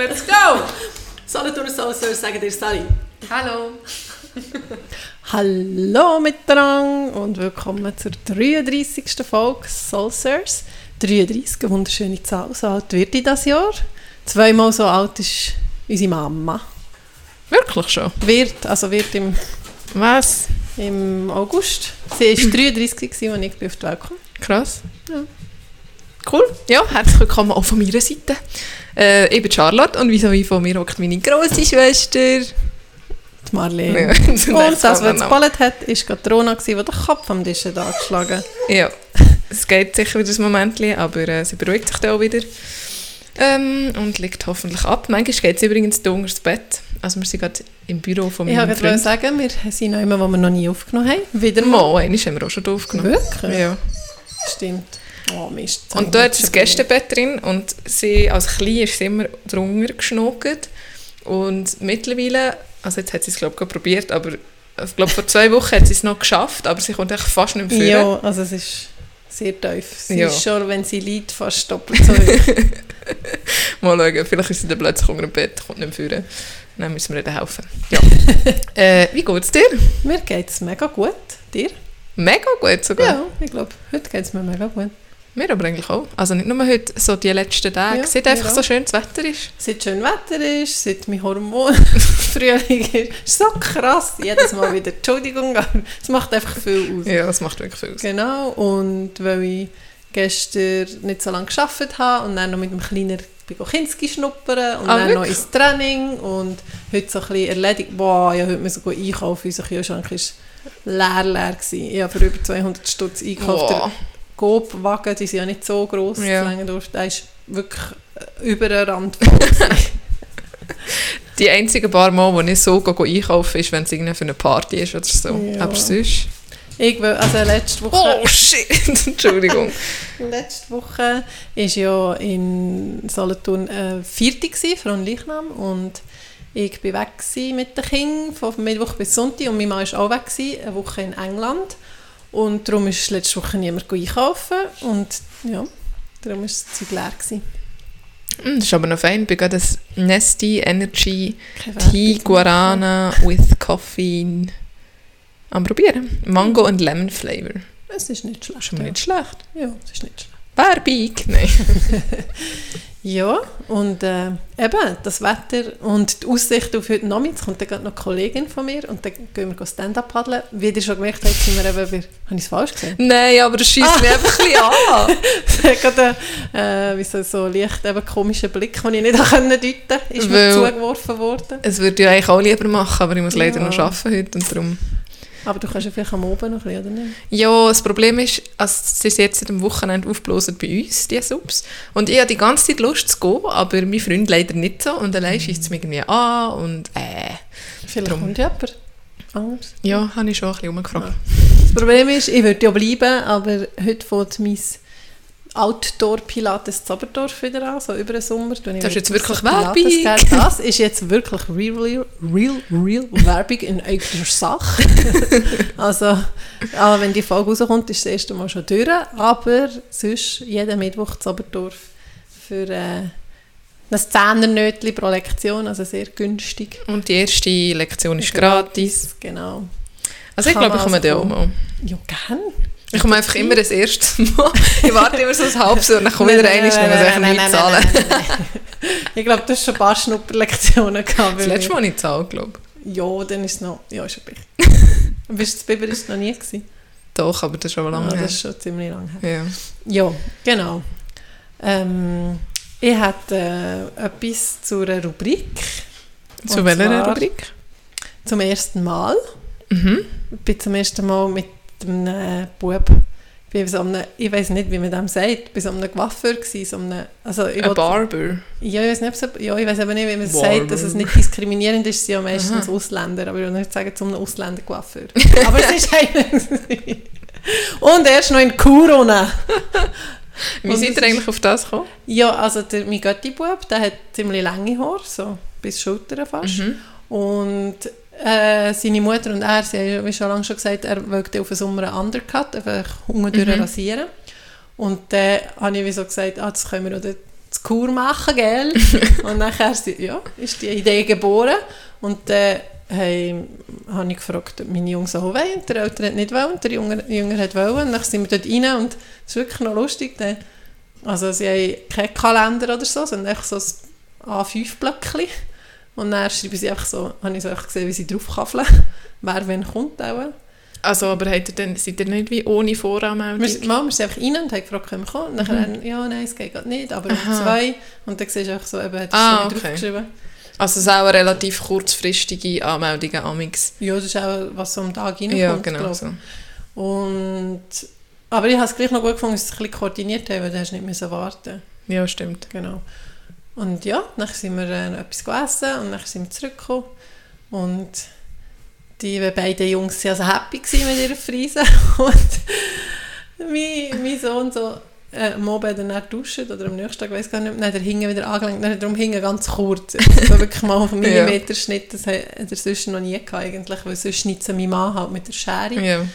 let's go! Solothurn Soulsurf sagen dir Sally. Hallo. Hallo miteinander und willkommen zur 33. Folge Soulsurfs. 33, eine wunderschöne Zahl. So alt wird ich das Jahr. Zweimal so alt ist unsere Mama. Wirklich schon? Wird, also wird im, Was? im August. Sie war 33, gewesen, als ich auf die Welt kam. Krass. Cool. Ja, herzlich willkommen auch von meiner Seite. Äh, ich bin Charlotte und wieso wie von mir hockt meine grosse Schwester. Die Marlene. Ja, so Und das, was Name. geballert hat, war gerade Rona, die den Kopf am Tisch hat angeschlagen hat. Ja, es geht sicher wieder ein Moment, aber äh, sie beruhigt sich dann auch wieder. Ähm, und liegt hoffentlich ab. Manchmal geht sie übrigens da unter das Bett. Also wir sind gerade im Büro von Ich meinem wollte gerade sagen, wir sind noch immer, wo wir noch nie aufgenommen haben. Wieder mal. Mal, einmal haben wir auch schon aufgenommen. Wirklich? Ja. Stimmt. Oh Mist. Und da hat sie ein Gästebett drin und sie als Klein ist sie immer drunter geschnockt. Und mittlerweile, also jetzt hat sie es glaube ich probiert, aber ich glaube vor zwei Wochen hat sie es noch geschafft, aber sie kommt echt fast nicht mehr führen. Ja, also es ist sehr tief. Sie Ja. ist schon, wenn sie liegt, fast doppelt so hoch. Mal schauen, vielleicht ist sie dann plötzlich unter dem Bett, kommt nicht mehr führen. Dann müssen wir ihr helfen. Ja. äh, wie geht es dir? mir geht es mega gut. Dir? Mega gut sogar. Ja, ich glaube, heute geht es mir mega gut. Mir aber eigentlich auch. Also nicht nur heute, so die letzten Tage. Ja, seit einfach auch. so schönes Wetter ist. Seit schön Wetter ist, seit mein Hormon Frühling ist, ist so krass. Jedes Mal wieder Entschuldigung, aber es macht einfach viel aus. Ja, das macht wirklich viel aus. Genau, und weil ich gestern nicht so lange gearbeitet habe und dann noch mit dem Kleinen Kinski schnuppern und Ah, dann noch wirklich? ins Training und heute so ein bisschen erledigt. Boah, ja, heute müssen wir einkaufen, unser Kühlschrank war leer, leer. Gewesen. Ich habe für über 200 Stutz einkauft. Wow. Coop-Wagen, die sind ja nicht so gross, Ja. ja. der ist wirklich äh, über den Rand. Die einzigen paar Mal, wo ich so gehe einkaufen ist, wenn es irgendwie für eine Party ist oder so. Ja. Aber sonst... ich will, also letzte Woche... Oh shit! Entschuldigung. Letzte Woche war ja in Solothurn äh, Vierte von Leichnam und ich war weg mit den Kindern von Mittwoch bis Sonntag und mein Mann war auch weg, eine Woche in England und darum ist letzte Woche niemand einkaufen und ja, darum war das Zeug leer. Gewesen. Mm, Das ist aber noch fein. Ich bin gerade das Nesty Energy Tea. Guarana with Coffee am probieren. Mango und Lemon Flavor. Es ist nicht schlecht. Mal ja. nicht schlecht. Ja, es ist nicht schlecht. Werbung! Nein. Ja, und äh, eben das Wetter und die Aussicht auf heute Nachmittag, kommt dann gerade noch eine Kollegin von mir und dann gehen wir Stand-Up paddeln. Wie ihr schon gemerkt habt, sind wir eben bei... Habe ich es falsch gesehen? Nein, aber das schießt mich einfach ein bisschen an. Es hat gerade einen, äh, wie so, so leicht eben komischen Blick, den ich nicht deuten konnte, ist mir Weil- zugeworfen worden. Es würde ja eigentlich auch lieber machen, aber ich muss leider Ja. noch arbeiten heute und darum... Aber du kannst ja vielleicht am Oben noch ein bisschen, oder nicht? Ja, das Problem ist, also sie ist jetzt am Wochenende aufgeblasen bei uns, die Subs. Und ich habe die ganze Zeit Lust zu gehen, aber mein Freund leider nicht so. Und allein schießt es mich irgendwie an und äh... Vielleicht Drum. kommt ja jemand anders. Ja, habe ich schon ein bisschen umgefragt. Das Problem ist, ich würde ja bleiben, aber heute fängt mein Outdoor-Pilates Zaberdorf wieder an, so über den Sommer. Das ist jetzt wirklich Werbung. Das ist jetzt wirklich real, real, real, real Werbung in eigener Sache. also, aber wenn die Folge rauskommt, ist das erste Mal schon durch, aber sonst jeden Mittwoch Zaberdorf für äh, ein Zehnernötchen pro Lektion, also sehr günstig. Und die erste Lektion ist gratis. Genau. Also ich glaube, ich komme da also auch mal. Ja, gern. Ich komme einfach immer das erste Mal. Ich warte immer so ein halbes Jahr und dann komme ich wieder rein, und dann muss ich nicht zahlen. nein, nein. Ich glaube, du hast schon ein paar Schnupperlektionen gehabt. Das letzte Mal nicht zahlen, glaube ich. Ja, dann ist es noch... Ja, ist richtig. Bist du das Biber ist noch nie gewesen? Doch, aber das ist schon Ah, lange her. das ist schon ziemlich lange her. Ja. Ja, genau. Ähm, ich hatte äh, etwas zu einer Rubrik. Zu welcher Rubrik? Zum ersten Mal. Mhm. Ich bin zum ersten Mal mit einem äh, Bub bei so einem, ich weiß nicht, wie man dem sagt, bei so einem Coiffeur gewesen, so einem, also ich Ein wollte- Barber. Ja, ich weiß, nicht, es- ja, ich weiß aber nicht, wie man es sagt, dass es nicht diskriminierend ist, es sind ja meistens Aha. Ausländer, aber ich will nicht sagen, zu einem Ausländer-Coiffeur. aber es ist einer. Und er ist noch in Corona. Wie seid das ihr eigentlich auf das gekommen? Ja, also der, mein Götti-Bub, der hat ziemlich lange Haare, so bis Schultern fast. Mhm. Und äh, seine Mutter und er, sie haben wie schon lange schon gesagt, er wollte auf den Sommer einen Undercut, einfach unten Mhm. rasieren. Und dann habe ich wie so gesagt, ah, das können wir oder das das Kur machen, gell? und nachher ja, ist die Idee geboren und dann hey, habe ich gefragt, ob meine Jungs auch wollen. Und der Ältere hat nicht wollen und der Jünger, Jünger hat wollen. Und dann sind wir dort rein und es ist wirklich noch lustig. Dann, also sie haben keinen Kalender oder so, sondern einfach so ein A5-Blöckchen. Und dann schreiben sie einfach so, habe ich so einfach gesehen, wie sie draufkaffeln, wer wenn kommt auch. Also, aber habt ihr dann, seid ihr nicht wie ohne Voranmeldung? Wir, mal, wir sind einfach rein und haben gefragt, können wir kommen? Und dann, mhm. ja, nein, es geht gerade nicht, aber um zwei. Und dann siehst du einfach so, eben, hat ah, okay. draufgeschrieben. Also es ist auch eine relativ kurzfristige Anmeldung Amix. Ja, das ist auch, was so am Tag reinkommt, Ja, genau so. Und, aber ich habe es gleich noch gut gefunden, dass sie es ein bisschen koordiniert haben, weil du hast nicht müssen warten Ja, stimmt. Genau. Und ja, dann sind wir äh, etwas gegessen und dann sind wir zurückgekommen. Und die beiden Jungs waren also happy mit ihrer Friese. Und mein, mein Sohn so, äh, am Abend dann duschen oder am nächsten Tag, weiß gar nicht, dann der Hinge wieder angelenkt, dann darum hingen ganz kurz. So wirklich mal auf einen Millimeterschnitt, das hat er sonst noch nie gehabt eigentlich, weil sonst schnitzt mein Mann halt mit der Schere. Ja.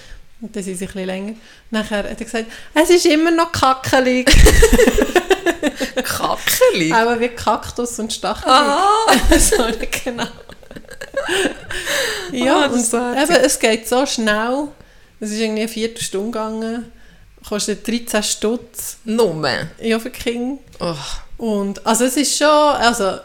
Und das ist ein bisschen länger. Nachher hat er gesagt, es ist immer noch kackelig. kackelig? Aber wie Kaktus und Stachelig. Ah! so, genau. ja, oh, und eben, es geht so schnell. Es ist irgendwie eine Viertelstunde gegangen kostet 13 Stutz. Nummer? Ja, für King. Oh. Und, also es ist schon, also,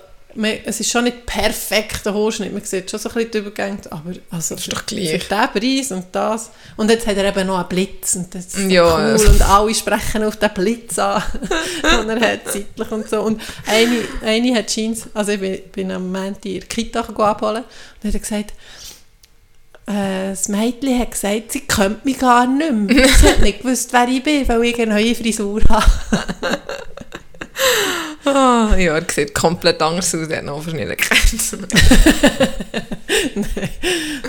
es ist schon nicht perfekt, der Haarschnitt, man sieht schon so ein bisschen die Übergänge, aber also das ist doch gleich. für diesen Preis und das. Und jetzt hat er eben noch einen Blitz und das ist ja, cool und alle sprechen auf den Blitz an, und er hat zeitlich und so. Und eine, eine hat Jeans, also ich bin, bin am Montag in der Kita abholen und hat gesagt, äh, das Mädchen hat gesagt, sie kennt mich gar nicht mehr. Sie hat nicht gewusst, wer ich bin, weil ich eine neue Frisur habe. oh, ja, er sieht komplett anders aus, er hat noch nicht erkannt. Nein,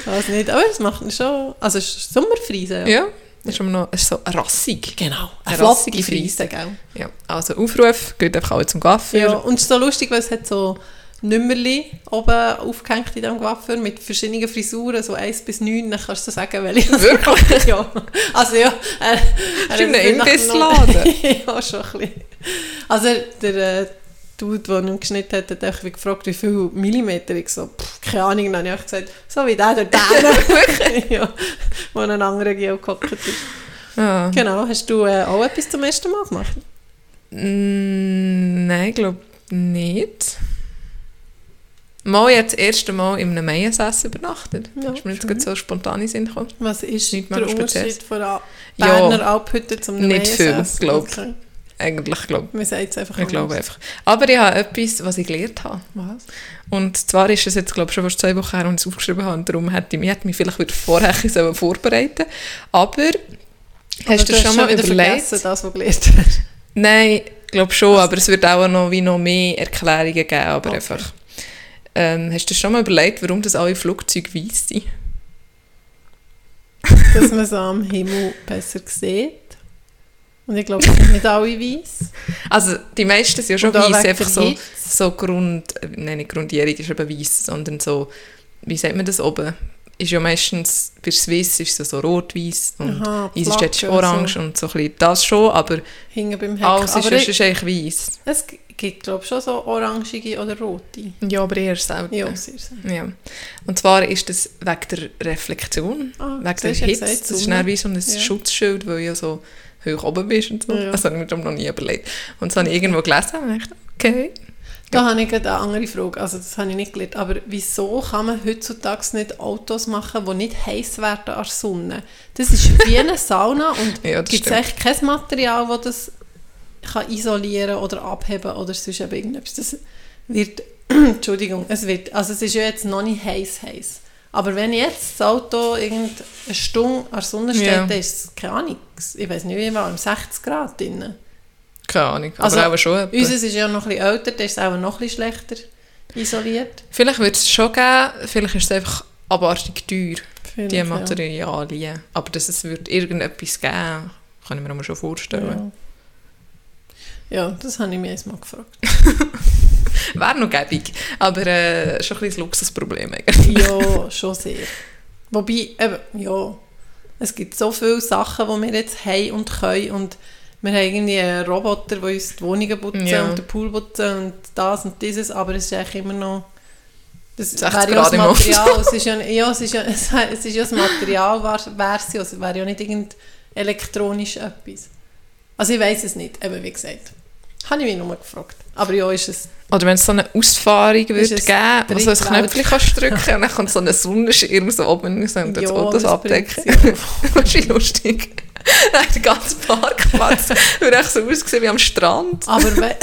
das nicht. Aber es macht schon... Also es ist Sommerfriese, ja. Ja, ist, noch, ist so rassig. Genau, eine, eine rassige Friese, gell? Ja, also Aufruf, geht einfach alle zum Kaffee. Ja, und es ist so lustig, weil es hat so Nummerli oben aufgehängt in diesem Coiffeur mit verschiedenen Frisuren, so 1 bis 9, dann kannst du sagen, welche. Wirklich? ja. Also ja. Er, er ist ein Imbissladen? ja, schon ein bisschen. Also der äh, Dude, der ihn geschnitten hat, hat einfach gefragt, wie viel Millimeter. Ich so, pff, keine Ahnung, dann habe ich gesagt, so wie der dort Wirklich? ja, wo ein anderer Geo gehockt ist. Ja. Genau, hast du äh, auch etwas zum ersten Mal gemacht? Mm, nein, ich glaube nicht. Mal jetzt das erste Mal in einem Maiensass übernachtet. Ja, ist mir jetzt so spontan in Sinn gekommen. Was ist Nicht der Unterschied von der Berner ja, Alphütte zum Nicht viel, glaube ich. Okay. Eigentlich, glaube ich. Man sagt es einfach Ich glaube einfach. Aber ich habe etwas, was ich gelernt habe. Was? Und zwar ist es jetzt, glaube ich, schon fast zwei Wochen her, als ich es aufgeschrieben habe. Und darum hätte ich mich, mich vielleicht wieder vorher vorbereiten Aber, aber hast du schon mal überlegt... das, was du gelernt hast? Nein, ich glaube schon, aber es wird auch noch, wie noch mehr Erklärungen geben. Aber okay. einfach... Ähm, hast du schon mal überlegt, warum das alle Flugzeuge weiss sind? Dass man es am Himmel besser sieht. Und ich glaube, es sind nicht alle weiß. Also die meisten sind ja schon weiß, einfach so, so Grund, nein, nicht Grundierung ist eben weiß, sondern so, wie sagt man das oben? Ist ja meistens, bei Swiss ist es so rot-weiß und EasyJet ist orange so. und so ein bisschen das schon, aber Hinten beim Heck. alles ist, aber ist, eigentlich weiß. Es gibt, glaube schon so orangige oder rote. Ja, aber eher selten. Ja, sehr selten. Ja. Und zwar ist das wegen der Reflexion, ah, wegen der Hitze. das ist wie so ein ja. Schutzschild, weil ja so hoch oben bist und so. Ja. Das habe ich mir noch nie überlegt. Und das habe ich irgendwo gelesen und dachte, okay. Da habe ich eine andere Frage, also das habe ich nicht gelernt, aber wieso kann man heutzutage nicht Autos machen, die nicht heiß werden an der Sonne? Das ist wie eine Sauna und ja, gibt es echt kein Material, das das kann isolieren oder abheben oder sonst irgendetwas. Das wird, Entschuldigung, es wird, also es ist ja jetzt noch nicht heiß heiß. Aber wenn jetzt das Auto eine Stunde an der Sonne steht, ja. dann ist es, keine Ahnung, ich weiß nicht wie warm, 60 Grad drin. Keine Ahnung, aber also, auch schon etwa. Unseres ist ja noch ein bisschen älter, das ist auch noch ein bisschen schlechter isoliert. Vielleicht wird es schon geben, vielleicht ist es einfach abartig teuer, vielleicht, die Materialien. Ja. Aber dass es wird irgendetwas geben, kann ich mir schon vorstellen. Ja. Ja, das habe ich mir mal gefragt. Wäre noch gäbig, aber äh, schon ein bisschen Luxusproblem ja, schon sehr. Wobei, eben, ja, es gibt so viele Sachen, die wir jetzt haben und können und wir haben irgendwie einen Roboter, der uns die Wohnungen putzen Ja. und den Pool putzen und das und dieses, aber es ist eigentlich immer noch das 60 wäre ja das. Material, es ist ja, ja, es ist ja, es, es ist ja das Material, wäre es ja, es wäre ja nicht irgend elektronisch etwas. Also ich weiß es nicht, eben wie gesagt. Habe ich mich nur gefragt. Aber ja, ist es Oder wenn es so eine Ausfahrung würde geben, wo du so ein Knöpfchen kannst drücken und dann kommt so ein Sonnenschirm so oben raus und das Ja, das abdecken. bringt's das ist lustig. Nein, der ganze Parkplatz würde echt so aussehen wie am Strand. Aber, we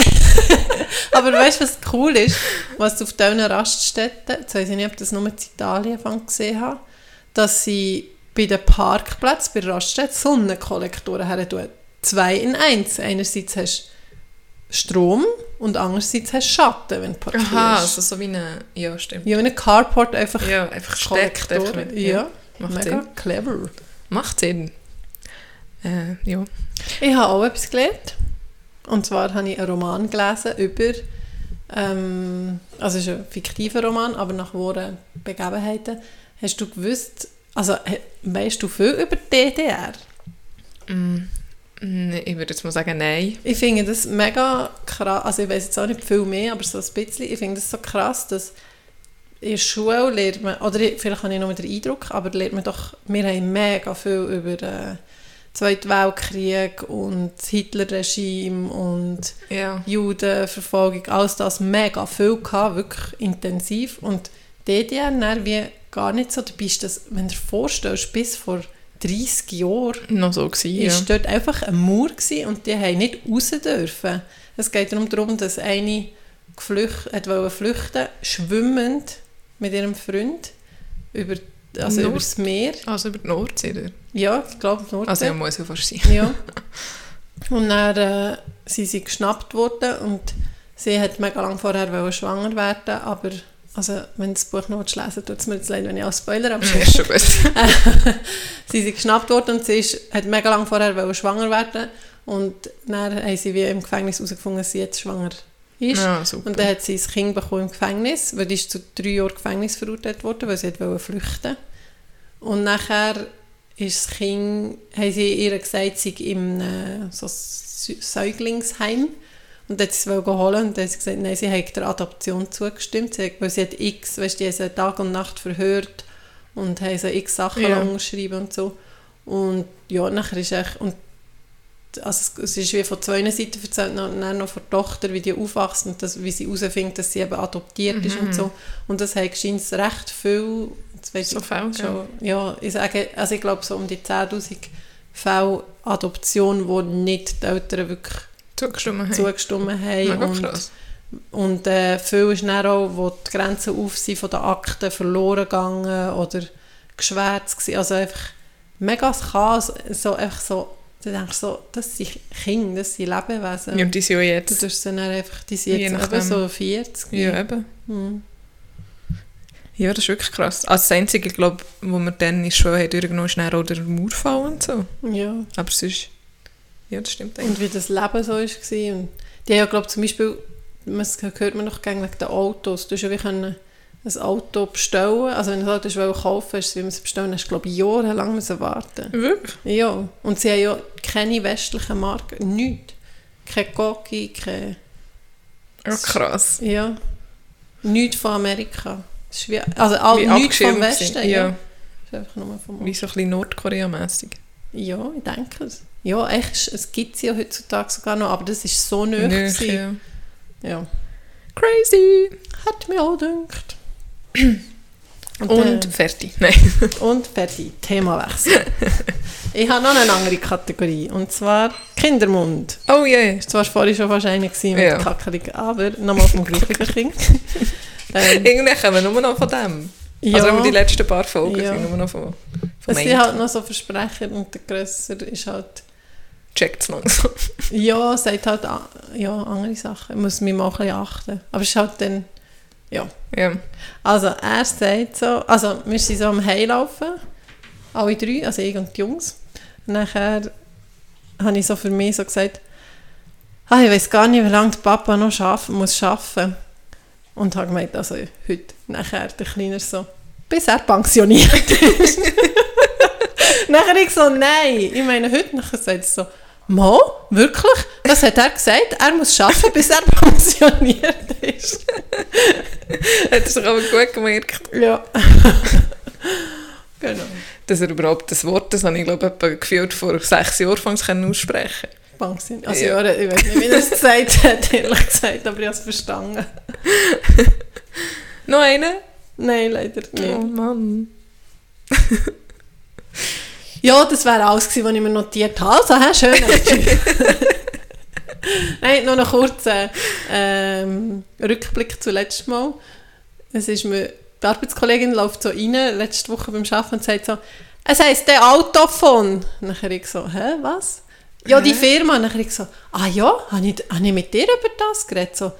aber weißt du, was cool ist? Was auf diesen Raststätten, jetzt weiß ich nicht, ob das nur in Italien gesehen habe, dass sie bei den Parkplätzen, bei den Raststätten Sonnenkollektoren her tun. Zwei in eins. Einerseits hast du Strom und andererseits hast du Schatten, wenn du parkierst. Aha, also so wie eine... Ja, stimmt. Ja, wie ein Carport einfach Ja, einfach steckt. Einfach Kollektoren. nicht. Ja, macht mega Sinn. clever. Macht Sinn. Äh, ja. Ich habe auch etwas gelernt. Und zwar habe ich einen Roman gelesen über, ähm, also es ist ein fiktiver Roman, aber nach wahren Begebenheiten. Hast du gewusst, also weißt du viel über die DDR? Mm, ich würde jetzt mal sagen, nein. Ich finde das mega krass, also ich weiß jetzt auch nicht viel mehr, aber so ein bisschen, ich finde das so krass, dass in der Schule lernt man, oder ich- vielleicht habe ich noch den Eindruck, aber lernt man doch, wir haben mega viel über den Zweiten Weltkrieg und das Hitlerregime und Ja. Judenverfolgung, alles das mega viel gehabt, wirklich intensiv. Und DDR dann wie gar nicht so, du bist das, wenn du dir vorstellst, bis vor 30 Jahren Noch so gewesen, ja. ist dort einfach ein Mauer gewesen und die haben nicht raus dürfen. Es geht darum, dass eine geflücht, hat wollte flüchten, schwimmend mit ihrem Freund über, also Nord- übers Meer. Also über die Nordsee, oder? Ja, ich glaube Nordsee. Also ja, muss ja fast sein. Ja. Und dann äh, sind sie geschnappt worden und sie hat mega lange vorher schwanger werden, aber also, wenn das Buch noch lesen tut es mir jetzt leid, wenn ich als Spoiler Ja, abschließe. ist schon gut. sie sind geschnappt worden und sie ist, hat mega lange vorher schwanger werden und dann haben sie wie im Gefängnis herausgefunden, dass sie jetzt schwanger ist. Ja. Und dann hat sie ein Kind bekommen im Gefängnis, weil die ist zu drei Jahren Gefängnis verurteilt worden, weil sie wollte flüchten Und nachher ist das Kind, haben sie ihr gesagt, sie im äh, so Sä- Säuglingsheim. Und dann hat sie es holen und dann hat sie gesagt, nein, sie hat der Adoption zugestimmt, sie hat, weil sie hat x, weißt du, die haben sie Tag und Nacht verhört und haben sie x Sachen Ja. lang geschrieben und so. Und ja, nachher ist echt, und also es, ist wie von zwei Seiten erzählt, noch, dann noch von der Tochter, wie die aufwächst und das, wie sie herausfindet, dass sie eben adoptiert ist und Mhm. so. Und das hat scheint recht viel, jetzt weiss So ich Fälle, schon, ja, ich sage, also ich glaube so um die 10'000 Fälle Adoption, wo nicht die Eltern wirklich Zugestimmt haben. zugestimmt haben. Und krass. und äh, viel ist dann auch, wo die Grenzen auf sind von den Akten verloren gegangen oder geschwärzt gewesen. Also einfach mega Chaos, so einfach so, du denkst so, das sind Kinder, das sind Lebewesen. Ja, die sind ja Du jetzt... tust sie dann einfach, die sind Je jetzt eben so 40. Ja, eben. Hm. Ja, das ist wirklich krass. Also das Einzige, glaube wo wir dann Schule haben durchgenommen haben, ist dann auch der Mauerfall und so. ja. Aber sonst... Ja, das stimmt eigentlich. Und wie das Leben so war. Und die haben ja, glaube zum Beispiel, das hört man noch gerne wegen den Autos, du hast ja wie können ein Auto bestellen, also wenn du ein Auto kaufen willst, wie man es bestellen, hast du glaube ich jahrelang müssen warten. Wirklich? Ja, und sie haben ja keine westlichen Marken, nichts. Kein Cocky, kein... Ja, krass. Ja, nichts von Amerika. Wie, also all, Wie nichts vom Westen, ja. Ja. Das ist einfach nur vom Wie so ein bisschen Nordkorea-mässig. Ja, ich denke es. Ja, echt, es gibt es ja heutzutage sogar noch, aber das ist so. Nöch, ja. Ja. Crazy! Hat mir auch gedacht. Und äh, fertig. Nein. und fertig. Themawechsel. ich habe noch eine andere Kategorie. Und zwar Kindermund. Oh yeah. Das war vorhin schon wahrscheinlich gewesen mit Ja. Kackelig, aber nochmal vom gleichen Kind. ähm, Irgendwie kommen wir nur noch von dem. ja, Also wenn wir die letzten paar Folgen Ja. sind nur noch von, von es sind halt noch so Versprecher und der Grösser ist halt... Checkt's langsam. Ja, sagt halt ja, andere Sachen. Ich muss mich mal ein bisschen achten. Aber es ist halt dann... Ja. Ja. Also, er sagt so, also wir sind so am Heilaufen, alle drei, also ich und die Jungs. Und nachher habe ich so für mich so gesagt, ah, ich weiß gar nicht, wie lange der Papa noch schaffen, muss arbeiten. Und habe gemeint, also heute. Nachher der Kleiner so, bis er pensioniert ist. nachher ich so, nein, ich meine heute. Nachher sagt er so, Mo, wirklich? Das hat er gesagt. Er muss arbeiten, bis er pensioniert ist. Hat er sich aber gut gemerkt. Ja. genau. Dass er überhaupt das Wort, das habe ich glaube etwa gefühlt vor sechs Jahren fangs können aussprechen. Pension. Also Ja. ja. ich weiß nicht, wie er es gesagt hat, ehrlich gesagt, aber ich habe es verstanden. Noch einen? Nein, leider nicht. Oh Mann. Ja, das wäre alles gewesen, was ich mir notiert habe. Also, hä, schön. Nein, noch einen kurzen ähm, Rückblick zu letztem Mal. Es ist mir, die Arbeitskollegin läuft so rein, letzte Woche beim Arbeiten und sagt so, es heisst der Autophon. Nachher ich so, hä, was? Ja, die Firma. Nachher ich so, ah ja, habe ich, habe ich mit dir über das geredet? So,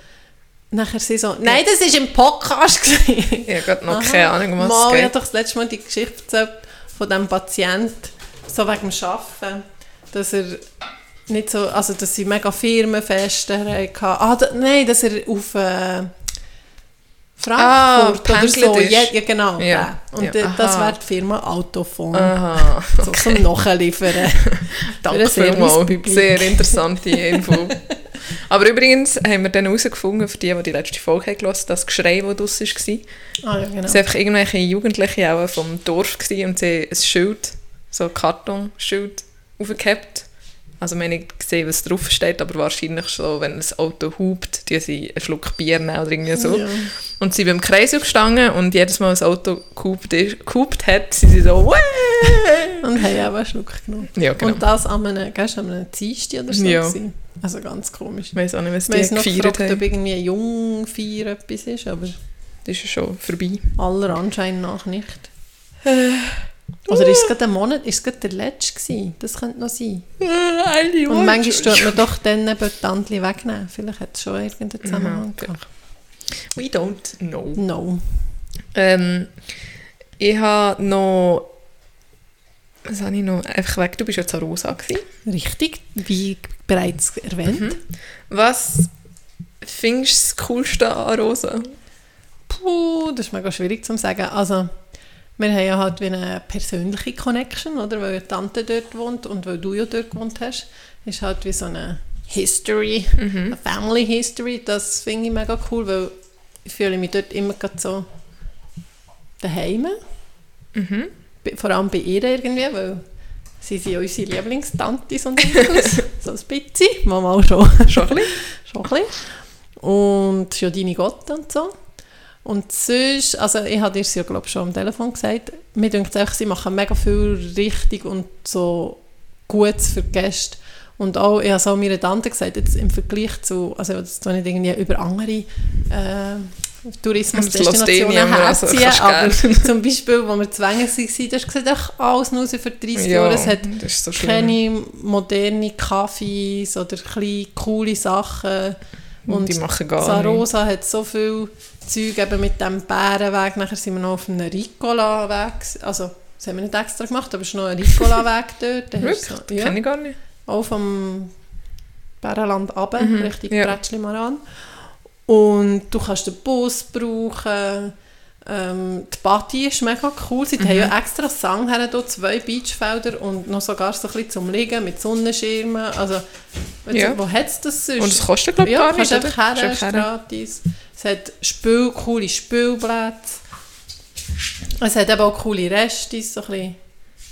nachher sie so, nein, das war im Podcast. gewesen.» Ich habe noch keine Ahnung, was Mal, es ich geht. habe doch das letzte Mal die Geschichte erzählt von diesem Patienten, so wegen dem Arbeiten, dass er nicht so, also dass sie mega Firmenfeste hatten. Ah, da, nein, dass er auf äh, Frankfurt Ah, oder so, ja, ja genau, Ja. Und Ja, äh, das wäre die Firma Autophon, Aha, so zum Nachliefern. danke vielmals. Sehr interessante Info. Aber übrigens haben wir dann herausgefunden, für die, die die letzte Folge haben gehört, das Geschrei, das draussen war, ah, ja, genau. Es waren einfach irgendwelche Jugendliche auch vom Dorf gewesen und sie haben ein Schild, so ein Kartonschild, aufgehabt. Also wir haben nicht gesehen, was drauf steht, aber wahrscheinlich so, wenn ein Auto hupt, tun sie einen Schluck Bier nehmen oder irgendwie so. Ja. Und sie sind beim Kreis gestanden und jedes Mal, wenn das Auto gehupt, ist, gehupt hat, sind sie so «Wäh!» Und haben auch einen Schluck genommen. Ja, genau. Und das an einem, gell, an einem Dienstag oder so. Ja. gewesen. Also ganz komisch. Ich weiss auch nicht, was die noch gefeiert gefragt, ob haben. irgendwie ein Jungfeier etwas ist, aber Das ist ja schon vorbei. aller Anschein nach nicht. Oder ist es gerade ein Monat, ist es gerade der letzte gewesen? Das könnte noch sein. Und manchmal tut man doch dann eben die Tantli wegnehmen. Vielleicht hat es schon irgendeinen Zusammenhang Aha, gehabt. We don't know. No. Ähm, ich habe noch. Was habe ich noch? Einfach weg, du bist ja zu Rosa. Gewesen. Richtig, wie bereits erwähnt. Mhm. Was findest du das Coolste an Rosa? Puh, das ist mega schwierig zu sagen. Also, wir haben ja halt wie eine persönliche Connection, oder? Weil Tante dort wohnt und weil du ja dort gewohnt hast, ist halt wie so eine History, Mhm. eine Family History. Das finde ich mega cool, weil ich fühle mich dort immer so daheim. Mhm. Vor allem bei ihr irgendwie, weil sie sind ja unsere Lieblingstantis und Onkels. so ein bisschen, Mama auch schon. Schon ein bisschen? Schon ein bisschen. Und schon deine Gott und so. Und sonst, also ich habe dir es ja glaube ich, schon am Telefon gesagt, mir denkt einfach, sie machen mega viel richtig und so Gutes für Gäste. Und auch, ich habe es auch meiner Tante gesagt, jetzt im Vergleich zu, also das tue nicht irgendwie über andere äh, Tourismusdestinationen also herziehen, kannst aber zum Beispiel, wo wir zwängen waren, hast gesagt, ach, alles nur für 30 Ja, Jahre, es hat das so keine moderne Kaffees oder kleine coole Sachen. Und die machen gar. Sarosa hat so viel Zeug eben mit dem Bärenweg. Nachher sind wir noch auf einem Ricola-Weg. Also, das haben wir nicht extra gemacht, aber es ist noch ein Ricola-Weg dort. Da Wirklich? So, Das ja, kenne ich gar nicht. auch vom Bärenland runter, Mhm, Richtung ja. Bretschli-Maran. Und du kannst den Bus brauchen. Ähm, die Party ist mega cool. Sie haben Mhm. ja extra einen Sang her, zwei Beachfelder und noch sogar so ein bisschen zum Liegen mit Sonnenschirmen. Also, du, Ja. wo hat es das sonst? Und es kostet, glaube ich, ja, gar nicht, oder? einfach her, her. gratis. Es hat Spiel, coole Spielplätze. Es hat eben auch coole Restis, so ein bisschen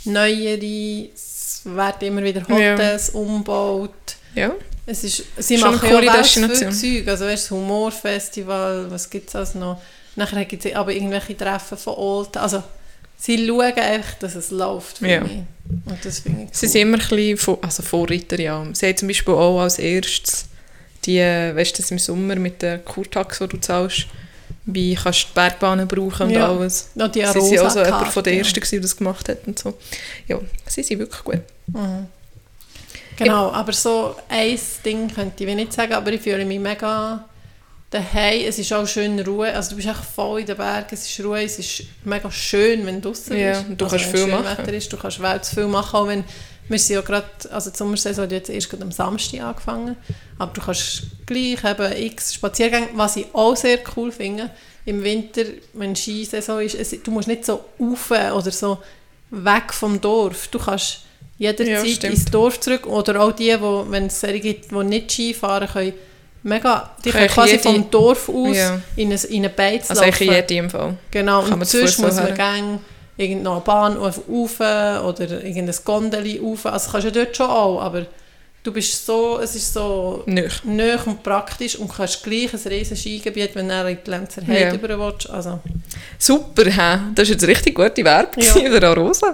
neuere. Es werden immer wieder Ja. Hotels umgebaut. Ja. Es ist, sie Schon machen ja ganz viel. Zeug. Also weißt, das Humorfestival, was gibt es also noch? Nachher gibt es aber irgendwelche Treffen von Old. Also sie schauen einfach, dass es läuft für Ja. mich. Und das finde ich cool. Sie sind immer ein bisschen Vor also Vorreiter, ja. Sie haben zum Beispiel auch als erstes die, weißt du, das im Sommer mit den Kurtax, die du zahlst, wie kannst du die Bergbahnen brauchen und Ja. alles. Noch die Sie waren auch so jemand von den ja. Ersten, der das gemacht hat und so. Ja, sie sind wirklich gut. Mhm. Genau, aber so ein Ding könnte ich nicht sagen, aber ich fühle mich mega daheim. Es ist auch schön Ruhe, also du bist echt voll in den Bergen, es ist Ruhe, es ist mega schön, wenn du draußen Ja, bist. du also, kannst viel machen. Wetter ist, du kannst wel zu viel machen, auch wenn wir sind ja gerade, also die Sommersaison hat jetzt erst am Samstag angefangen, aber du kannst gleich eben x Spaziergänge, was ich auch sehr cool finde, im Winter, wenn Skisaison ist, es, du musst nicht so rauf oder so weg vom Dorf, du kannst jederzeit Ja, ins Dorf zurück. Oder auch die, wo, wenn es solche gibt, die nicht Ski fahren können, mega, die können Können quasi jede- vom Dorf aus Ja. in eine, in eine Beiz Also laufen. eigentlich in jedem Fall. Genau, Kann und sonst muss man gang irgendeine Bahnhof rauf oder irgendein Gondeli rauf. Also kannst du ja dort schon auch, aber du bist so, es ist so nöch und praktisch und kannst gleich ein riesen Skigebiet, wenn du in die Lenzer Ja. Heide über willst. Also, Super, hä? das ist jetzt richtig gute Werbung Ja. für Arosa.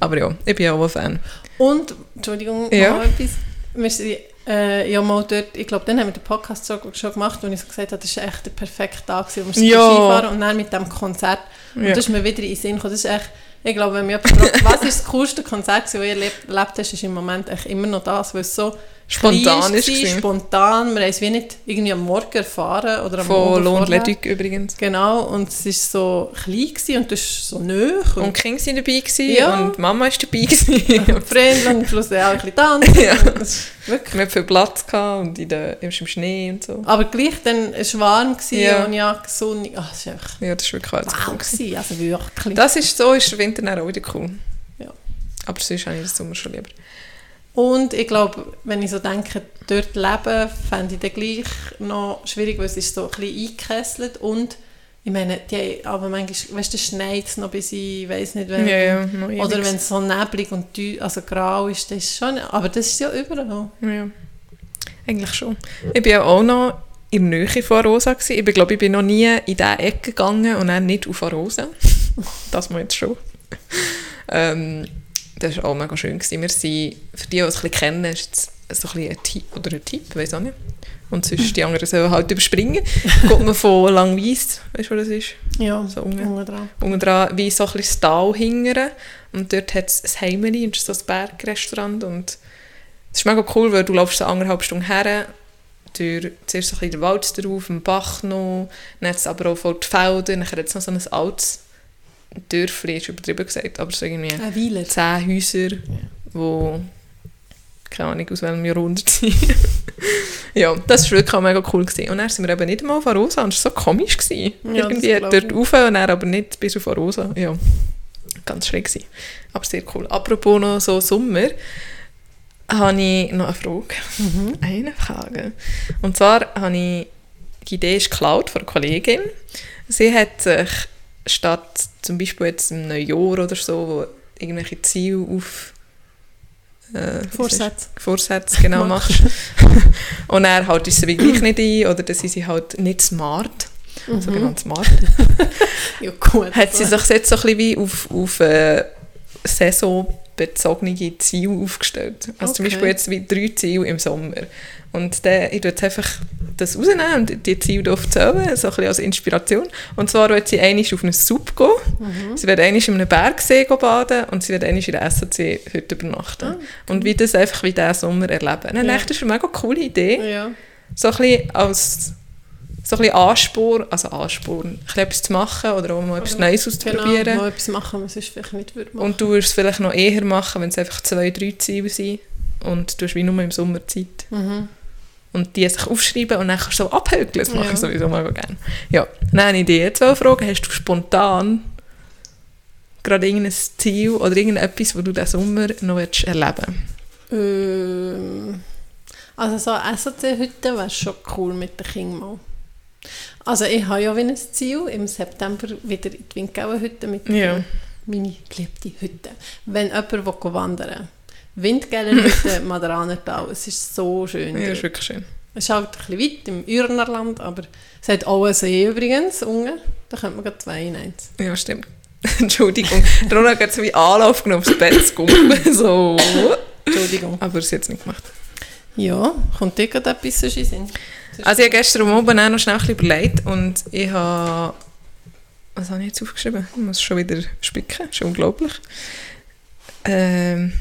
Aber ja, ich bin auch ein Fan. und, Entschuldigung, Ja. noch etwas. Wir sind äh, ja mal dort, ich glaube, dann haben wir den Podcast so, schon gemacht, wo ich so gesagt habe, das war echt der perfekte Tag, wo wir Ja. ja. Skifahren und dann mit dem Konzert. Und Ja. das ist mir wieder in den Sinn gekommen. Das ist echt, ich glaube, wenn mir jemand fragt, was ist das coolste Konzert, das ihr erlebt, erlebt hast, ist im Moment echt immer noch das, weil es so Spontan ist es. spontan. Wir haben es wie nicht irgendwie am Morgen erfahren oder am Von Lohn. Leduc übrigens. Genau, und es war so klein gewesen und das ist so nöch. Und Und, die Kinder waren dabei gewesen, Ja. und Mama war dabei. gewesen. und Freunde und schlussendlich auch ein bisschen tanzen. Ja. Ist wirklich. Wir hatten viel Platz gehabt und in der, im Schnee und so. Aber gleich dann war es warm gewesen Ja. und ja, sonnig. Ach, das war einfach Ja, das war wirklich wow cool. gewesen. gewesen, also wirklich. Das ist so, ist der Winter dann auch wieder cool. Ja. Aber sonst habe ich den Sommer schon lieber. Und ich glaube, wenn ich so denke, dort leben, fände ich dann gleich noch schwierig, weil es ist so ein bisschen eingekesselt und ich meine, die, aber manchmal, weißt du, schneit es noch bis ich weiß nicht, wenn, Ja, ja, oder wenn es so neblig und dü- also grau ist, das ist schon, aber das ist ja überall. Ja, eigentlich schon. Ich war ja auch noch in der Nähe von Arosa. Gewesen. Ich bin, glaube ich bin noch nie in diese Ecke gegangen und dann nicht auf Arosa. das mal jetzt schon. ähm, das war auch mega schön. Gewesen. Wir sind, für die, die es ein bisschen kennen, ist es so ein, bisschen ein Tipp oder ein Tipp, weiß auch nicht. Und sonst die anderen sollen halt überspringen. Kommt man von Langwies, weißt du, wo das ist? Ja, So unten. dran. unten dran wie so ein bisschen Tal hingern. Und dort hat es ein Heimeli und so ein Bergrestaurant. Und es ist mega cool, weil du läufst so anderthalb Stunden her, durch zuerst so ein bisschen den Wald drauf, den Bach noch, dann hat es aber auch voll die Felder, dann hat es noch so ein altes Dörfli, ist übertrieben gesagt, aber so irgendwie Ein Weiler. zehn Häuser, wo keine Ahnung aus welchem Jahrhundert sind. ja, das war wirklich auch mega cool. Gewesen. Und dann sind wir eben nicht mal auf Arosa und es war so komisch. Gewesen. Ja, Irgendwie dort rauf und dann aber nicht bis auf Arosa. Ja, ganz schräg gewesen. Aber sehr cool. Apropos noch so Sommer, habe ich noch eine Frage. Mhm. Eine Frage. Und zwar habe ich, die Idee ist geklaut von einer Kollegin. Sie hat sich statt zum Beispiel jetzt im neuen Jahr oder so, wo irgendwelche Ziele auf äh, Vorsätze. Vorsätze genau machst. und er hält sie gleich nicht ein oder dann sind sie halt nicht smart, Mhm. sogenannt smart. Ja, gut. Hat sie sich jetzt so ein bisschen wie auf, auf äh, saisonbezogene Ziele aufgestellt. Also zum Okay. Beispiel jetzt wie drei Ziele im Sommer. Und dann, ich jetzt einfach das rausnehmen und die Ziele aufzählen, so ein bisschen als Inspiration. Und zwar wird sie einmal auf einen Sub gehen, Mhm. sie wird einmal in einem Bergsee baden und sie wird einmal in der SAC heute übernachten. Ah, Und wie das einfach wie diesen Sommer erleben. Und Ja. ja. das ist eine mega coole Idee. Ja. So ein bisschen als so ein bisschen Ansporn, also ein bisschen etwas zu machen oder auch mal etwas Oder- Neues auszuprobieren. Genau, mal etwas machen, was ich vielleicht nicht würde machen. Und du würdest es vielleicht noch eher machen, wenn es einfach zwei, drei Ziele sind. Und du hast wie nur im Sommer Zeit. Mhm. Und die sich aufschreiben und dann kannst du so abhökeln. Das mache Ja. ich sowieso mega gerne. Ja, dann habe ich jetzt auch fragen, hast du spontan gerade irgendein Ziel oder irgendetwas, das du diesen Sommer noch willst erleben Ähm, also so eine SAC-Hütte wäre schon cool mit den Kindern mal. Also ich habe ja wie ein Ziel, im September wieder in die Windgauenhütte mit Ja. meine geliebte Hütte. Wenn jemand will wandern Windgellerhütte, Maderanertal, es ist so schön. Ja, dort. ist wirklich schön. Es ist halt ein bisschen weit im Ürnerland, aber es hat auch einen See übrigens, unten. Da könnte man gerade zwei in eins. Ja, stimmt. Entschuldigung. Rona hat so wie Anlauf genommen, aufs Bett zu kommen. so. Entschuldigung. Aber sie hat es nicht gemacht. Ja, kommt dir gerade etwas in Sinn? Also ich habe gestern am Abend auch noch schnell ein bisschen überlegt und ich habe... Was habe ich jetzt aufgeschrieben? Ich muss schon wieder spicken, das ist unglaublich. Ähm,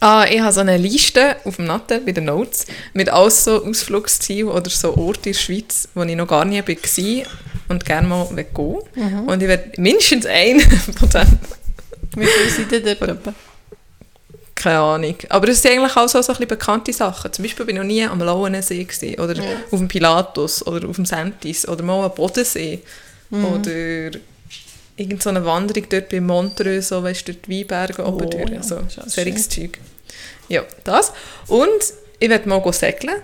ah, ich habe so eine Liste auf dem Natte bei den Notes mit alles so Ausflugszielen oder so Orte in der Schweiz, wo ich noch gar nie war und gerne mal gehen. Mhm. Und ich werde mindestens einen von denen Wie viel sind denn dort? Keine Ahnung. Aber es sind eigentlich auch so, so ein bisschen bekannte Sachen. Zum Beispiel bin ich noch nie am Lauenensee gewesen, oder Ja. auf dem Pilatus oder auf dem Sentis oder mal am Bodensee Mhm. oder irgend so eine Wanderung dort bei Montreux, so weißt du, durch die Weinberge Oh, oben durch, ja, so solches Zeug. Ja, das. Und ich werde mal segeln,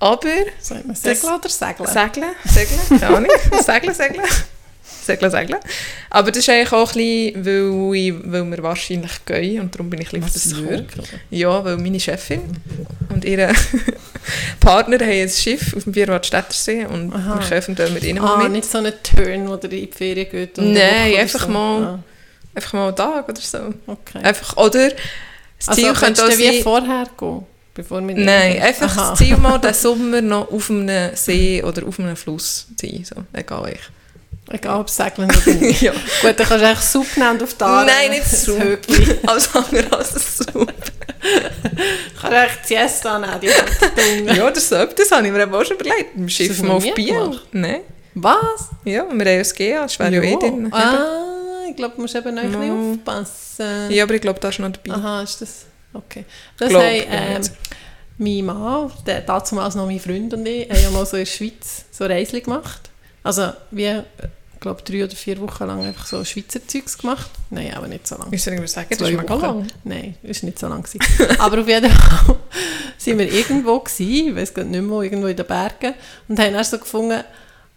aber Sagt man Segeln oder Segeln? Segeln, Segeln, keine Ahnung. Segeln, Segeln. Segeln, Segeln. Aber das ist eigentlich auch ein bisschen, weil, ich, weil wir wahrscheinlich gehen und darum bin ich ein bisschen auf das gekommen. Ja, weil meine Chefin und ihre Partner haben ein Schiff auf dem Vierwaldstättersee und Aha. wir können eventuell mit ihnen Ah, mit. nicht so einen Turn, wo ihr in die Ferien geht. Nein, einfach so. mal- Einfach mal einen Tag oder so. Ah, okay. Einfach, oder das Also Ziel könnte auch wie sein... vorher gehen? Bevor wir Nein, einfach Aha. das Ziel mal den Sommer noch auf einem See oder auf einem Fluss sein. So, egal ich. Egal ob Segeln oder nicht. ja. Gut, dann kannst du eigentlich Sub nehmen auf die Aare. Nein, nicht. Höckli. Alles andere als Sub. Kannst die Siesta nehmen, die Haltung. Ja, das, so, das habe ich mir auch schon überlegt. Im Schiff mal auf gemacht? Nein. Was? Ja, wir haben das GA, das wäre ja, eh drin. Ah, ich glaube, du musst eben noch ein bisschen Mal. aufpassen. Ja, aber ich glaube, da ist noch dabei. Aha, ist das... Okay. Das Glaub, haben, ähm, mein Mann, der damals noch mein Freund und ich, haben ja mal so in der Schweiz so Reisli gemacht. Also, wir, ich glaube, drei oder vier Wochen lang einfach so Schweizer Zeugs gemacht. Nein, aber nicht so lange. Ich soll sagen, das Zwei mega Wochen. lang. Nein, das war nicht so lang. Aber auf jeden Fall sind wir irgendwo, gewesen, ich weiß nicht mehr, wo, irgendwo in den Bergen, und haben dann so gefunden,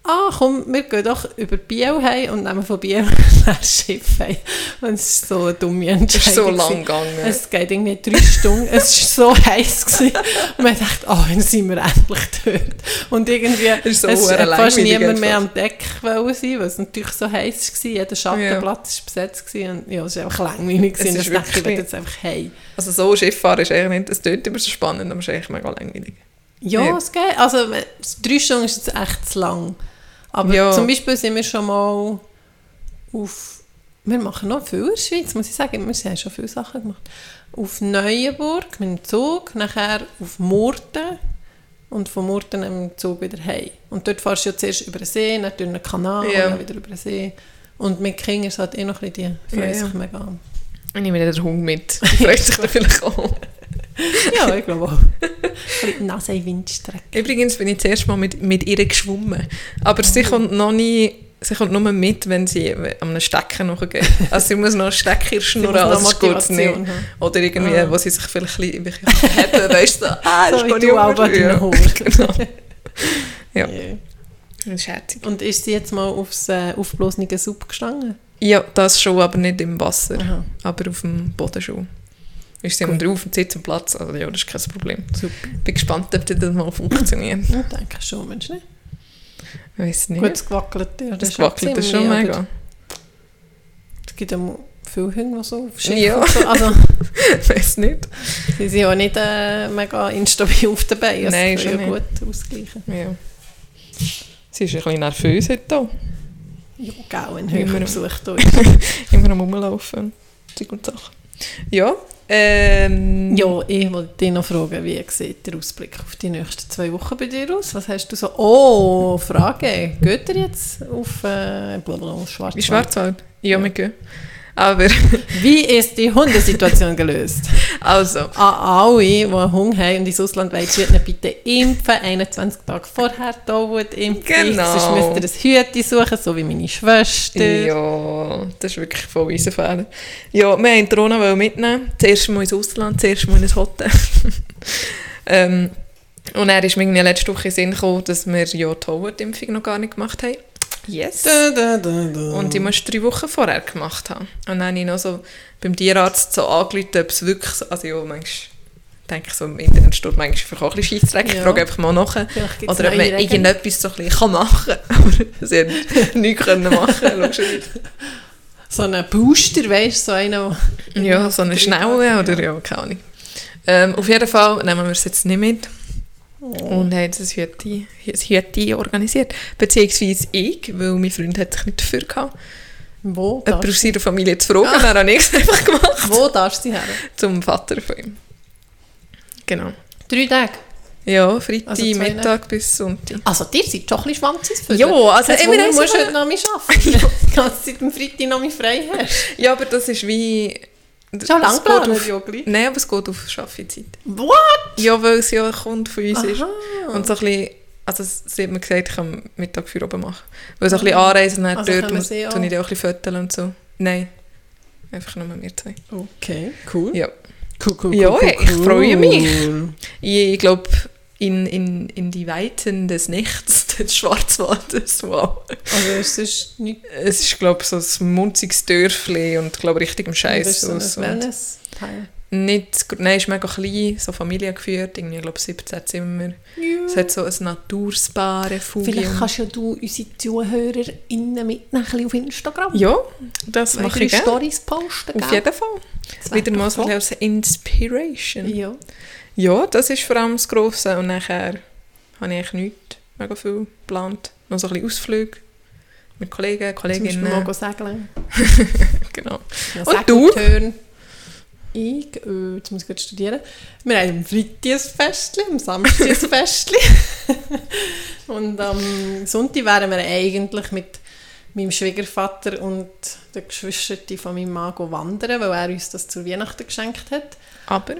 ah komm, wir gehen doch über Biel heim und nehmen von Biel das Schiff heim. Und es ist so eine dumme Entscheidung. ist so lang gegangen. Es geht irgendwie drei Stunden, es war so heiß gewesen. und man dachte, ah, dann sind wir endlich dort. Und irgendwie, ist so es hat fast niemand mehr am Deck wollen sein, weil es natürlich so heiß war. Jeder Schattenplatz war besetzt gewesen. und ja, es war einfach langweilig. Es gewesen. ist Und ich dachte, ich will jetzt einfach heim. Also so Schifffahren ist eigentlich nicht, das klingt immer so spannend, aber es ist eigentlich mega langweilig. Ja, Ja. es geht. Also, drei Stunden ist jetzt echt zu lang. Aber Ja. zum Beispiel sind wir schon mal auf... Wir machen noch viel in der Schweiz, muss ich sagen. Wir haben schon viele Sachen gemacht. Auf Neuenburg mit dem Zug, nachher auf Murten und von Murten dem Zug wieder heim. Und dort fährst du ja zuerst über den See, dann durch einen Kanal Ja. und dann wieder über den See. Und mit Kindern ist es halt eh noch ein bisschen, die freuen Ja, ja. sich mega an. Ich nehme den Hund mit. Freut sich dann vielleicht auch. Ja, ich glaube auch. Ein bisschen Nase in den Wind strecken. Übrigens bin ich zuerst mal mit, mit ihr geschwommen. Aber sie kommt noch nie... Sie kommt nur mit, wenn sie an einem Stecken nachgeht. Also sie muss noch einen Stecker in der Schnur, muss noch es geht nicht. Motivation haben. Oder irgendwie, Ah. wo sie sich vielleicht ein bisschen, haben, weißt du, ah, das So gar du auch ja. Genau. Ja. Herzig. Und ist sie jetzt mal aufs äh, aufblasene Sub gestanden? Ja, das schon, aber nicht im Wasser. Aha. aber auf dem Boden schon. Ist sie Gut. immer drauf und sitzt am Platz, also ja, das ist kein Problem. Super. Bin gespannt, ob das mal funktioniert. Ich denke schon, Mensch, nicht? Ich weiß nicht. Gut, es gewackelt. Ja, das wackelt das schon ziemlich, mega. aber Es gibt ja viele Hunde, die so Schiff Ja. so. Also, Ich weiß nicht. sie sind ja nicht äh, mega instabil auf den Beinen. Also, Nein, schon ja gut ausgleichen. Ja. Sie ist ein bisschen nervös heute auch. Ja, genau, ein Immer- höherer Besuch da ist. Immer am Rumlaufen. Zeug und Sachen. Ja. Ähm, Ja, ich wollte dich noch fragen, wie sieht der Ausblick auf die nächsten zwei Wochen bei dir aus? Was hast du so? Oh, Frage. Geht ihr jetzt auf äh, Schwarzwald? Schwarzwald? Ja, Ja. wir gehen. Aber, Wie ist die Hundesituation gelöst? also, An alle, die Hund haben und ins Ausland wollen, sollten bitte impfen. 21 Tage vorher dauert die Impfung. Genau. Sonst müsst ihr ein Hütchen suchen, so wie meine Schwester. ja, das ist wirklich voll unser Fehler. Ja, wir wollten die Rona mitnehmen. Das erste Mal ins Ausland, das erste Mal in ein Hotel. ähm, und dann ist mir irgendwie letzte Woche in den Sinn gekommen, dass wir ja die Howard-Impfung noch gar nicht gemacht haben. Yes. Da, da, da. Und die musst du drei Wochen vorher gemacht haben. Und dann habe ich noch so beim Tierarzt so angerufen, ob es wirklich so, also ja, manchmal denke ich so im Internet steht manchmal einfach auch ein bisschen Scheissdreck. Ich Ja. frage einfach mal nach. Vielleicht gibt's Oder ob man Regeln. irgendetwas so ein bisschen kann machen kann. Aber sie haben nichts können machen. So ein Booster, weißt du, so einer, der- Ja, so eine schnelle oder ja, keine Ahnung. Ähm, auf jeden Fall nehmen wir es jetzt nicht mit. Und haben ein Hütti, ein Hütti organisiert. Beziehungsweise ich, weil mein Freund hat sich nicht dafür gehabt, Wo jemanden aus seiner Familie zu fragen. Ah. Habe ich es einfach gemacht. wo darfst du her? Zum Vater von ihm. Genau. Drei Tage? Ja, Freitag, Also Mittag bis Sonntag. Also, dir seid schon ein bisschen Schwanzis für Ja, also das immer Wunder, eins musst du heute noch arbeiten, du die ganze Zeit am Freitag noch frei hast. Ja, aber das ist wie... Schon lang es geht geplant, auf, ja, gleich. Nein, aber es geht auf Schaffenzeit. What? Ja, weil es ja ein Kunde von uns ist. Aha. Und so ein bisschen also sie hat mir gesagt, ich kann Mittag für oben machen. Weil so ein bisschen anreisen und dann Also dort auch? tue ich dann auch ein bisschen fotografieren und so. Nein, einfach nur mit mir zwei. Okay, cool. Ja. Cool, cool, Ja, ich freue mich. cool. Ich, ich glaube, in, in, in die Weiten des Nichts, des Schwarzwaldes, wow. Also es ist nicht Es ist, glaube ich, so ein munziges Dörfli und, glaube richtig im Scheiß ist so ein Wellness-Teil. Nicht, nein, es ist mega klein, so familiengeführt, irgendwie, ich glaube 17 Zimmer. Es hat so ein Naturspa, Refugium. Vielleicht kannst ja du unsere ZuhörerInnen mitnehmen ein auf Instagram. Ja, das mache Weitere ich gerne. Stories posten, Auf jeden Fall. Das Wieder mal so ein als Inspiration. Ja. Ja, das ist vor allem das Grosse. Und nachher habe ich eigentlich nichts mega viel geplant. Noch so ein bisschen Ausflüge mit Kollegen, Zum Beispiel Kolleginnen. segeln. Genau. Ja, Und du? Ich, äh, jetzt muss ich gerade studieren. Wir haben am Freitag ein Festchen, am Samstag ein Festchen. und am Sonntag wären wir eigentlich mit meinem Schwiegervater und den Geschwistern von meinem Mann wandern, weil er uns das zu Weihnachten geschenkt hat. Aber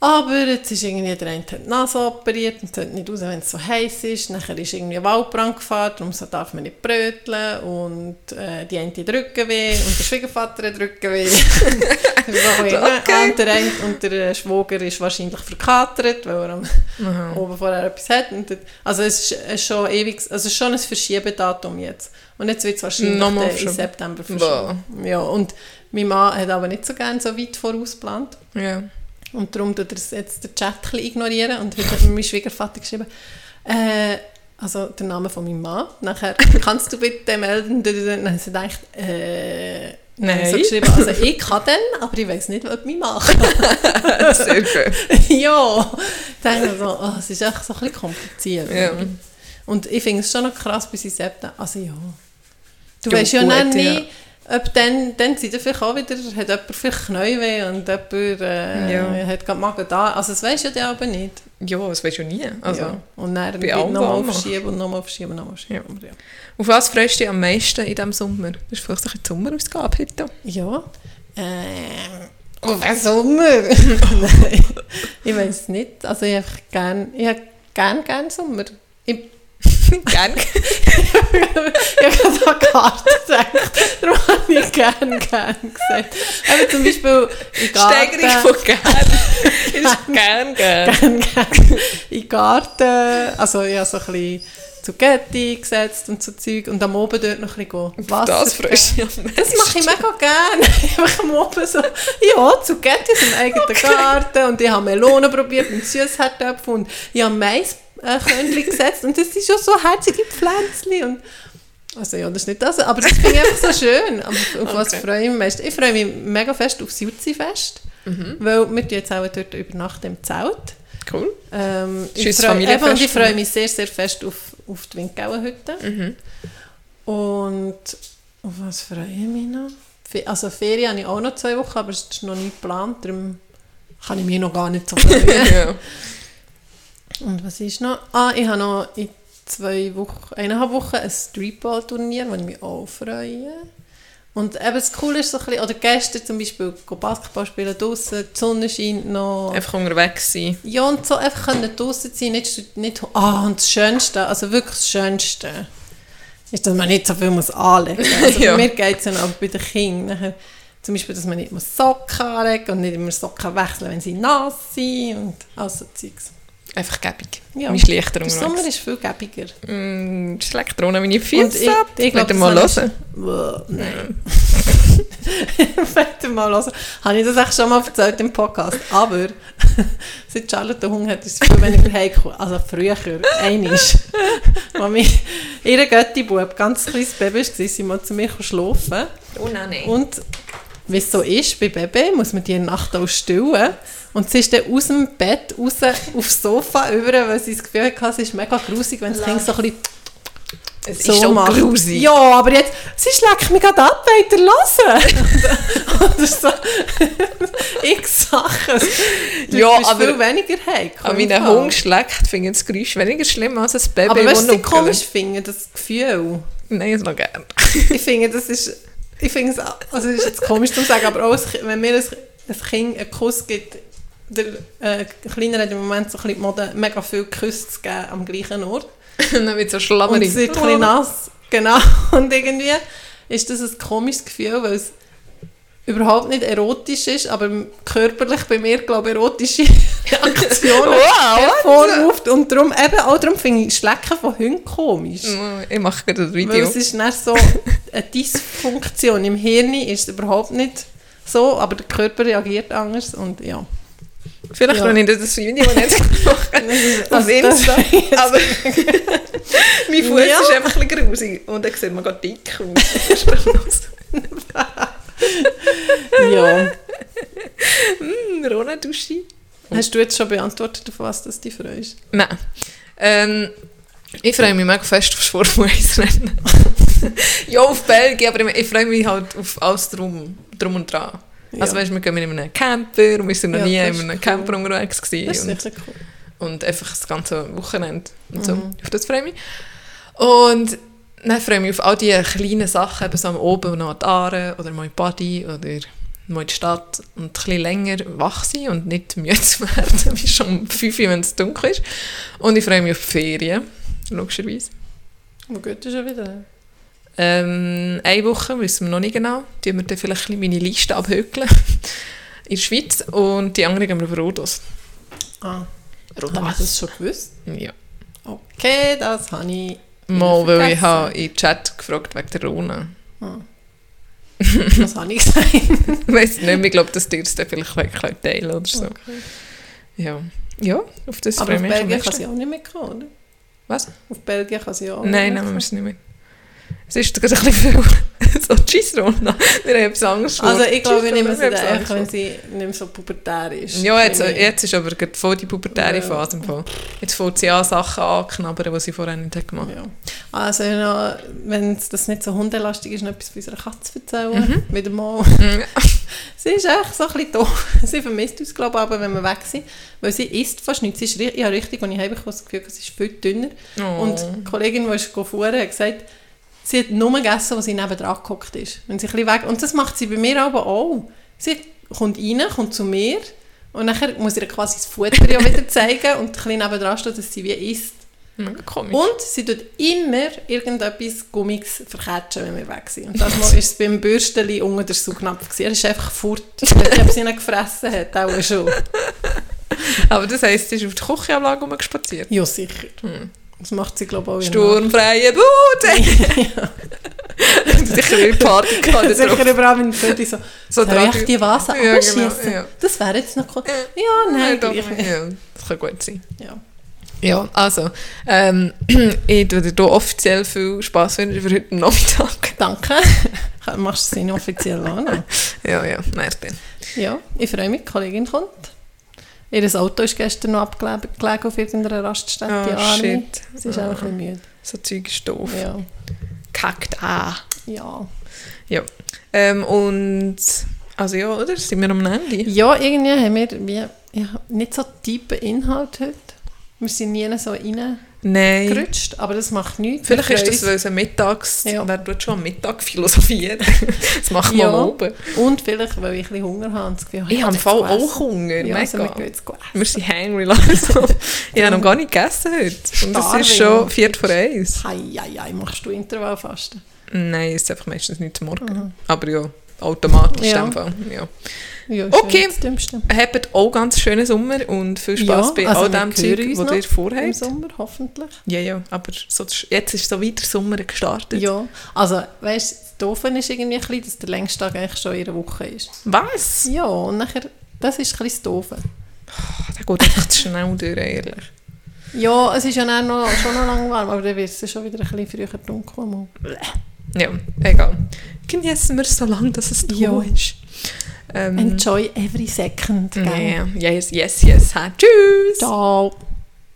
Aber jetzt ist irgendwie der eine hat die Nase operiert und sollte nicht raus, wenn es so heiß ist. Nachher ist irgendwie ein Waldbrand gefahren, darum so darf man nicht bröteln. Und äh, die eine drücken weh und der Schwiegervater drücken weh. okay. Okay. und, der eine, und der Schwager ist wahrscheinlich verkatert, weil er am aha. oben vorher etwas hat. Dort- also es ist, es schon ewig, also es ist schon ein Verschiebedatum jetzt. Und jetzt wird es wahrscheinlich im. September verschoben. Ja, und mein Mann hat aber nicht so gerne so weit vorausgeplant. ja. Und darum tut er jetzt den Chat ignorieren. Und heute hat mir mein Schwiegervater geschrieben, äh, also der Name von meinem Mann. Nachher, kannst du bitte melden? Dann habe ich gedacht, äh, Nein. So geschrieben, also ich kann den, aber ich weiß nicht, was mein Mann kann. Sehr schön. ja, dann denke ich so, oh, es ist echt so ein bisschen kompliziert. Ja. Und ich finde es schon noch krass bis in September. Also ja. Du Ja, weißt ja gut, nie, ja. Ob dann, dann sind ja vielleicht auch wieder, hat jemand vielleicht Knäuel und jemand äh, Ja. hat gerade Magen da. Also das weisst du ja dann aber nicht. Ja, das weisst du nie. Also, ja. Und dann nochmal machen. verschieben und nochmal verschieben und nochmal verschieben. Ja. Auf was freust du dich am meisten in diesem Sommer? Das ist vielleicht ein bisschen die Sommerausgabe heute. Ja. Ähm, auf den Sommer? Nein, ich weiß nicht. Also ich habe gern, ich habe gern, gern Sommer. Ich, Gerne. ich habe gerade an Garten gedacht. Darum habe ich gern, gern gesagt. Aber zum Beispiel in Garten... Steigerung von gern. ist gern, gern. gern, gern in den Garten, also ich habe so ein bisschen Zucchetti gesetzt und so Zeug und am Oben dort noch ein bisschen Wasser Das dich am Das mache ich mega gerne. Einfach am Oben so, ja, Zucchetti aus dem eigenen Garten und ich habe Melonen probiert und Süßherdöpfe und ich habe Maiskörnchen gesetzt und das sind schon so herzige Pflänzchen und also ja, das ist nicht das, aber das finde ich einfach so schön. Auf was Okay. freue ich mich am meisten? Ich freue mich mega fest aufs Jutzi-Fest, Mhm. weil wir jetzt auch dort übernachten im Zelt. Cool. Ähm, ich Schönes freu- Familienfest. eben, und ich freue mich sehr, sehr fest auf, auf die Windgauenhütte. Mhm. Und auf was freue ich mich noch? Also Ferien habe ich auch noch zwei Wochen, aber es ist noch nicht geplant, darum kann ich mich noch gar nicht so freuen. ja. Und was ist noch? Ah, ich habe noch in zwei Wochen, eineinhalb Wochen ein Streetball-Turnier, wo ich mich auch freue. Und eben das Coole ist so ein bisschen, oder gestern zum Beispiel Basketball spielen draußen, die Sonne scheint noch. Einfach unterwegs sein. Ja, und so einfach können draußen sein, nicht, nicht ah, und das Schönste, also wirklich das Schönste, ist, dass man nicht so viel muss anlegen muss. Also Ja. bei mir geht es dann aber bei den Kindern, zum Beispiel, dass man nicht muss Socken anlegen und nicht immer Socken wechseln, wenn sie nass sind und all so Zeugs. Einfach gäbig. Ja. Man ist leichter Der Sommer ist viel gäbiger. Mm, schlägt Rona meine Füße ich- ab. ich glaub, Wollt ihr mal hören? Wow, nein. Wollt mal hören? Habe ich das echt schon mal erzählt im Podcast. Aber seit Charlotte den Hund hat, ist es viel weniger heimgekommen. Also früher, einisch. Als mich, ihr Götti-Bub, ganz kleines Baby war, sie mal zu mir schlafen. Oh nein, nein. Und wie es so ist bei Baby, muss man die Nacht auch stillen. Und sie ist dann aus dem Bett raus aufs Sofa über, weil sie das Gefühl hatte, es ist mega grusig, wenn das Kind so ein bisschen es so ist schon macht. grusig. Ja, aber jetzt, sie schlägt mich gerade ab, weiter hören. Oder so. X Sachen. Ja, aber- viel weniger heikel. Aber wenn ein Hund schlägt, finde ich das Geräusch weniger schlimm als ein Baby, Aber weißt du, was komisch finde, das Gefühl? Nein, das noch gerne. Ich finde, das ist, ich finde es, also es ist jetzt komisch zu sagen, aber auch wenn mir ein, ein Kind einen Kuss gibt, der äh, Kleiner hat im Moment so ein bisschen die Mode, mega viel Küsse zu geben am gleichen Ort. Und dann wird so und schlammerig. es wird ein bisschen nass. Genau. Und irgendwie ist das ein komisches Gefühl, weil es überhaupt nicht erotisch ist, aber körperlich bei mir, glaube ich, erotische Reaktionen Wow, hervorruft. Und darum, eben auch darum finde ich Schlecken von Hunden komisch. Ich mache gerade ein Weil Video. es ist nicht so eine Dysfunktion. Im Hirn ist es überhaupt nicht so, aber der Körper reagiert anders und ja. Vielleicht Ja. noch nicht das Video nicht gemacht auf Insta. Aber mein Fuß Ja. ist einfach ein bisschen grusig. Und dann sieht man gerade dick aus. ja. Hm, Rona Duschi. Hast du jetzt schon beantwortet, auf was das dich freust? Nein. Ähm, ich freue mich mega fest aufs Formel 1 Rennen. ja, auf Belgien, aber ich freue mich halt auf alles drum, drum und dran. Also Ja. weißt, wir gehen in einem Camper und wir sind noch Ja, nie in einem cool. Camper unterwegs gewesen. Das ist und, cool. und einfach das ganze Wochenende und so. Mhm. Auf das freue ich mich. Und dann freue ich mich auf all die kleinen Sachen, eben so am Oben noch an die Aare oder mal in die Body oder mal in die Stadt und ein bisschen länger wach sein und nicht müde zu werden, wie schon um 5 Uhr, wenn es dunkel ist. Und ich freue mich auf die Ferien, logischerweise. Wo geht das schon wieder? Ähm, eine Woche, wissen wir noch nicht genau, die wir dann vielleicht ein bisschen meine Liste abhökeln in der Schweiz und die andere gehen wir auf Rhodos. Ah, Rhodos. habe ich das schon gewusst? Ja. Okay, das habe ich Mal, weil ich habe in den Chat gefragt wegen der Rona. Was habe ich gesagt? Ich weiß nicht, ich glaube, das dann vielleicht bisschen teilen oder so. Okay. Ja. Ja, auf das Aber freue auf ich mich am Belgien kann sie auch nicht mitkommen, oder? Was? Auf Belgien kann sie auch Nein, nicht nehmen wir es nicht mit. Es ist gerade ein bisschen viel. so, tschüss, Rona. Wir haben etwas anderes Also vor. ich glaube, wir nehmen sie einfach, wenn sie nicht mehr so pubertär ist. vor. Ja, jetzt, jetzt ist aber gerade voll die pubertäre Ja. Phase. Jetzt fängt sie an, Sachen anknabbern, die sie vorher nicht hat gemacht Ja. Also wenn das nicht so hundelastig ist, noch etwas von unserer Katze erzählen. Wieder mal. Mhm. Sie ist echt so ein bisschen doof. Sie vermisst uns, glaube ich, aber wenn wir weg sind. Weil sie isst fast nichts. Sie ist, ich habe richtig, als ich heimgekommen bin, das Gefühl, sie ist viel dünner. Oh. Und die Kollegin, die ist gefahren, hat gesagt, sie hat nur gegessen, als sie nebendran gehockt ist. Wenn sie ein weg... Und das macht sie bei mir aber auch. Sie kommt rein, kommt zu mir und nachher muss ich ihr quasi das Futter ja wieder zeigen und ein bisschen nebendran stehen, dass sie wie isst. Mega komisch. Und sie tut immer irgendetwas Gummiges verketschen, wenn wir weg sind. Und das Mal war es beim Bürsteli unter der Saugnapf. Er ist einfach fort. Ob sie ihn gefressen hat, auch schon. Aber das heisst, sie ist auf der Küchenablage rumgespaziert. Ja, sicher. Hm. Das macht sie, glaube ich, auch. Sturmfreie Bude! Sicher eine Party gehabt. Sicher überall, wenn die so, So soll ich die Vase Ja, genau, abschießen? ja. Das wäre jetzt noch cool. Ja. Ja, nein, doch, ja, das kann gut sein. Ja. Ja, also, ähm, ich tue dir offiziell viel Spass wünschen für heute Nachmittag. Danke. Machst du es inoffiziell an? Ja, ja, nein, dann. Ja, ich freue mich, die Kollegin kommt. Ihr Auto ist gestern noch abgelegen gelegen auf irgendeiner Raststätte. Oh, shit. Sie ist auch ein bisschen müde. So Zeug ist doof. Ja. Kackt an. Ja. Ja. Ähm, und, also ja, oder? Sind wir am Ende? ja, irgendwie haben wir wie, ja, nicht so tiefen Inhalt heute. Wir sind nie so reingerutscht, Nein. aber das macht nichts. Vielleicht ist das, weil es ein Mittags... Ja. Wer tut schon am Mittag philosophieren? das machen wir Ja. am. Und vielleicht, weil ich ein bisschen Hunger habe. und Das Gefühl, Ich habe im Fall auch Hunger, Ja, mega. also wir. Wir sind hangry langsam. ich habe noch gar nicht gegessen heute. Und es ist schon viert vor eins. Hei, hei, hei, machst du Intervallfasten? Nein, es ist einfach meistens nicht zum Morgen. Aber ja, automatisch Ja. Fall. Ja. Ja, Okay. ja Dümmste. Habt auch ganz schönen Sommer und viel Spaß bei also all dem Zeug, was ihr Im vorhabt. Sommer, hoffentlich. Ja, ja, aber so, jetzt ist so wieder Sommer gestartet. Ja, also weißt du, das Doofe ist irgendwie ein bisschen, dass der längste Tag eigentlich schon in einer Woche ist. Was? Ja, und nachher, das ist ein bisschen das Doofe. Der geht einfach zu schnell durch, ehrlich. Ja, es ist ja noch, schon noch lang warm, aber dann wird es schon wieder ein bisschen früher dunkel. Ja, egal. Genießen wir es so lange, dass es da Ja. ist. Ähm, Enjoy every second. gell? ja, yes, yes, yes. Ha, Tschüss! Ciao.